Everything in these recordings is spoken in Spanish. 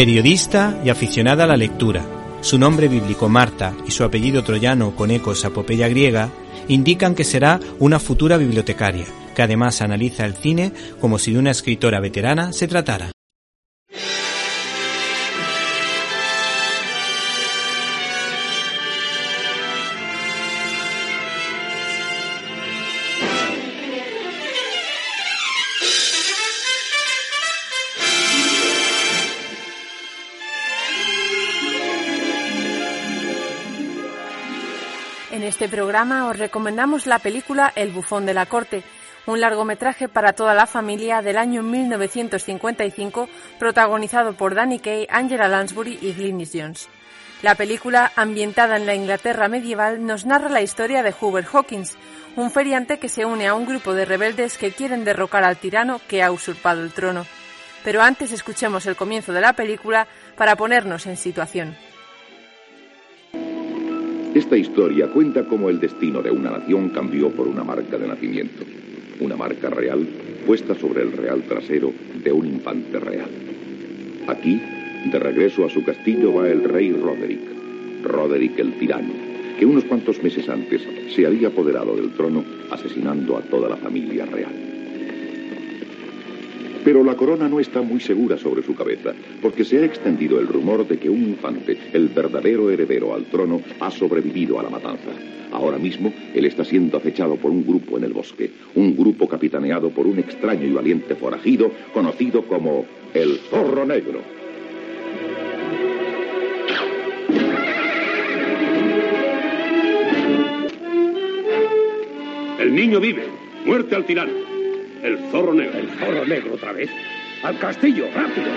Periodista y aficionada a la lectura, su nombre bíblico Marta y su apellido troyano con ecos a popeya griega indican que será una futura bibliotecaria, que además analiza el cine como si de una escritora veterana se tratara. En este programa os recomendamos la película El bufón de la corte, un largometraje para toda la familia del año 1955 protagonizado por Danny Kaye, Angela Lansbury y Glynis Jones. La película, ambientada en la Inglaterra medieval, nos narra la historia de Hubert Hawkins, un feriante que se une a un grupo de rebeldes que quieren derrocar al tirano que ha usurpado el trono. Pero antes escuchemos el comienzo de la película para ponernos en situación. Esta historia cuenta cómo el destino de una nación cambió por una marca de nacimiento. Una marca real puesta sobre el real trasero de un infante real. Aquí, de regreso a su castillo, va el rey Roderick. Roderick el tirano, que unos cuantos meses antes se había apoderado del trono asesinando a toda la familia real. Pero la corona no está muy segura sobre su cabeza, porque se ha extendido el rumor de que un infante, el verdadero heredero al trono, ha sobrevivido a la matanza. Ahora mismo, él está siendo acechado por un grupo en el bosque, un grupo capitaneado por un extraño y valiente forajido conocido como el Zorro Negro. El niño vive. Muerte al tirano. El zorro negro. El zorro negro otra vez. Al castillo, rápido.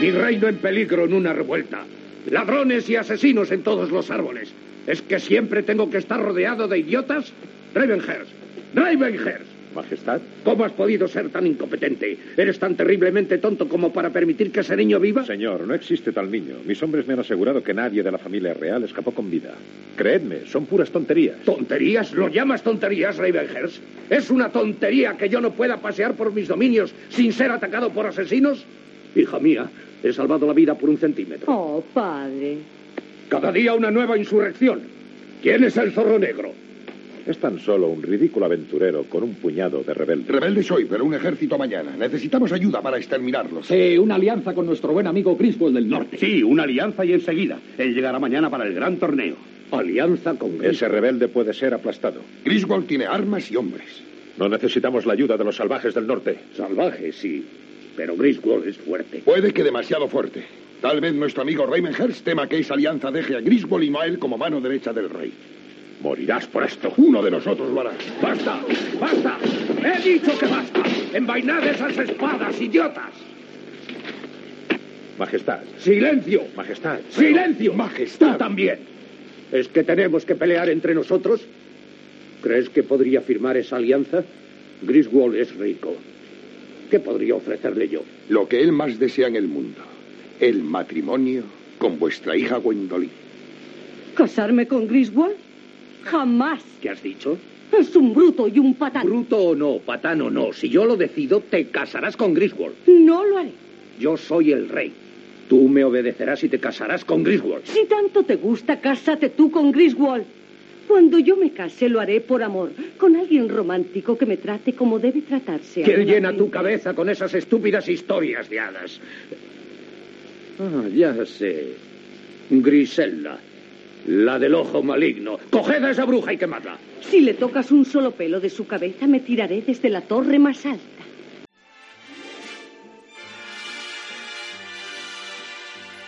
Mi reino en peligro en una revuelta. Ladrones y asesinos en todos los árboles. ¿Es que siempre tengo que estar rodeado de idiotas? Ravenhurst. Ravenhurst. Majestad. ¿Cómo has podido ser tan incompetente? ¿Eres tan terriblemente tonto como para permitir que ese niño viva? Señor, no existe tal niño. Mis hombres me han asegurado que nadie de la familia real escapó con vida. Creedme, son puras tonterías. ¿Tonterías? ¿Lo llamas tonterías, Ravenhurst? ¿Es una tontería que yo no pueda pasear por mis dominios sin ser atacado por asesinos? Hija mía, he salvado la vida por un centímetro. Oh, padre. Cada día una nueva insurrección. ¿Quién es el zorro negro? Es tan solo un ridículo aventurero con un puñado de rebeldes. Rebeldes hoy, pero un ejército mañana. Necesitamos ayuda para exterminarlos. Sí, una alianza con nuestro buen amigo Griswold del Norte. Sí, una alianza y enseguida. Él llegará mañana para el gran torneo. Alianza con Griswold. Ese rebelde puede ser aplastado. Griswold tiene armas y hombres. No necesitamos la ayuda de los salvajes del norte. Salvajes, sí. Pero Griswold es fuerte. Puede que demasiado fuerte. Tal vez nuestro amigo Ravenhurst tema que esa alianza deje a Griswold y no a él como mano derecha del rey. Morirás por esto. Uno de nosotros lo hará. ¡Basta! ¡Basta! ¡He dicho que basta! ¡Envainad esas espadas, idiotas! Majestad. ¡Silencio! Majestad. ¡Silencio! Majestad. Tú también. ¿Es que tenemos que pelear entre nosotros? ¿Crees que podría firmar esa alianza? Griswold es rico. ¿Qué podría ofrecerle yo? Lo que él más desea en el mundo. El matrimonio con vuestra hija Gwendolyn. ¿Casarme con Griswold? Jamás. ¿Qué has dicho? Es un bruto y un patán. Bruto o no, patán o no, si yo lo decido, te casarás con Griswold. No lo haré. Yo soy el rey. Tú me obedecerás y te casarás con Griswold. Si tanto te gusta, cásate tú con Griswold. Cuando yo me case, lo haré por amor, con alguien romántico que me trate como debe tratarse. a ¿Quién llena tu cabeza con esas estúpidas historias de hadas? Ah, ya sé. Grisella. La del ojo maligno. Coged a esa bruja y quemadla. Si le tocas un solo pelo de su cabeza, me tiraré desde la torre más alta.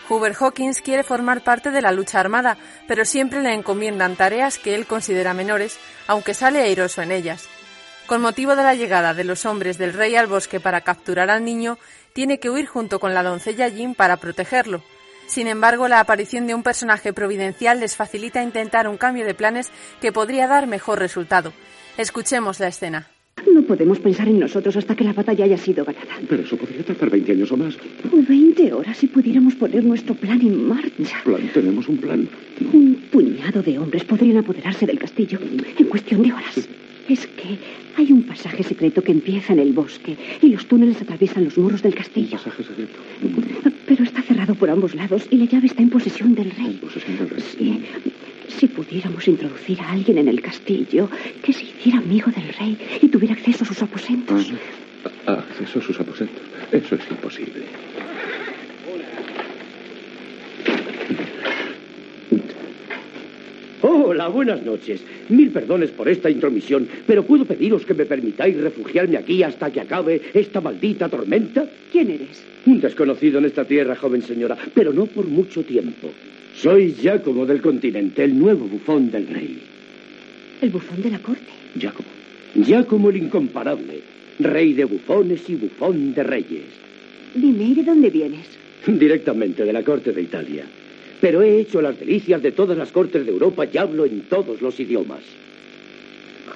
Hubert Hawkins quiere formar parte de la lucha armada, pero siempre le encomiendan tareas que él considera menores, aunque sale airoso en ellas. Con motivo de la llegada de los hombres del rey al bosque para capturar al niño, tiene que huir junto con la doncella Jean para protegerlo. Sin embargo, la aparición de un personaje providencial les facilita intentar un cambio de planes que podría dar mejor resultado. Escuchemos la escena. No podemos pensar en nosotros hasta que la batalla haya sido ganada. Pero eso podría tardar 20 años o más. O 20 horas si pudiéramos poner nuestro plan en marcha. Plan, tenemos un plan. Un puñado de hombres podrían apoderarse del castillo en cuestión de horas. Es que Hay un pasaje secreto que empieza en el bosque y los túneles atraviesan los muros del castillo. Un pasaje secreto. Pero está cerrado por ambos lados y la llave está en posesión del rey. En posesión del rey. Sí. Si pudiéramos introducir a alguien en el castillo que se hiciera amigo del rey y tuviera acceso a sus aposentos. Ah, acceso a sus aposentos. Eso es imposible. Hola, buenas noches. Mil perdones por esta intromisión, pero ¿puedo pediros que me permitáis refugiarme aquí hasta que acabe esta maldita tormenta? ¿Quién eres? Un desconocido en esta tierra, joven señora, pero no por mucho tiempo. Soy Giacomo del continente, el nuevo bufón del rey. ¿El bufón de la corte? Giacomo. Giacomo el incomparable, rey de bufones y bufón de reyes. Dime, ¿y de dónde vienes? Directamente de la corte de Italia. Pero he hecho las delicias de todas las cortes de Europa y hablo en todos los idiomas.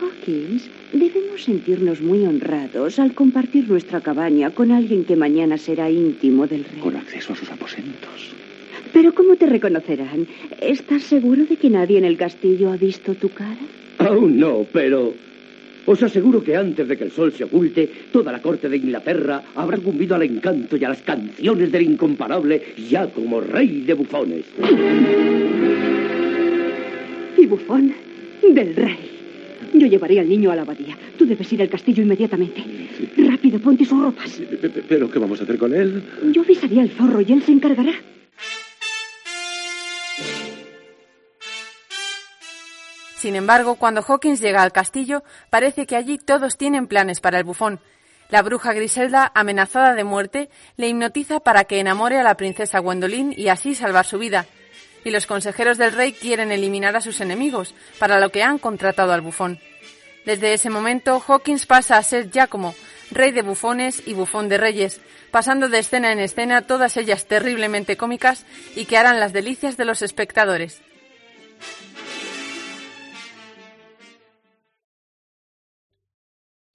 Hawkins, debemos sentirnos muy honrados al compartir nuestra cabaña con alguien que mañana será íntimo del rey. Con acceso a sus aposentos. Pero ¿cómo te reconocerán? ¿Estás seguro de que nadie en el castillo ha visto tu cara? Aún no, pero os aseguro que antes de que el sol se oculte, toda la corte de Inglaterra habrá cumbido al encanto y a las canciones del incomparable ya como rey de bufones. Y bufón del rey. Yo llevaré al niño a la abadía. Tú debes ir al castillo inmediatamente. Rápido, ponte sus ropas. ¿Pero qué vamos a hacer con él? Yo avisaré al zorro y él se encargará. Sin embargo, cuando Hawkins llega al castillo, parece que allí todos tienen planes para el bufón. La bruja Griselda, amenazada de muerte, le hipnotiza para que enamore a la princesa Gwendolyn y así salvar su vida. Y los consejeros del rey quieren eliminar a sus enemigos, para lo que han contratado al bufón. Desde ese momento, Hawkins pasa a ser Giacomo, rey de bufones y bufón de reyes, pasando de escena en escena, todas ellas terriblemente cómicas y que harán las delicias de los espectadores.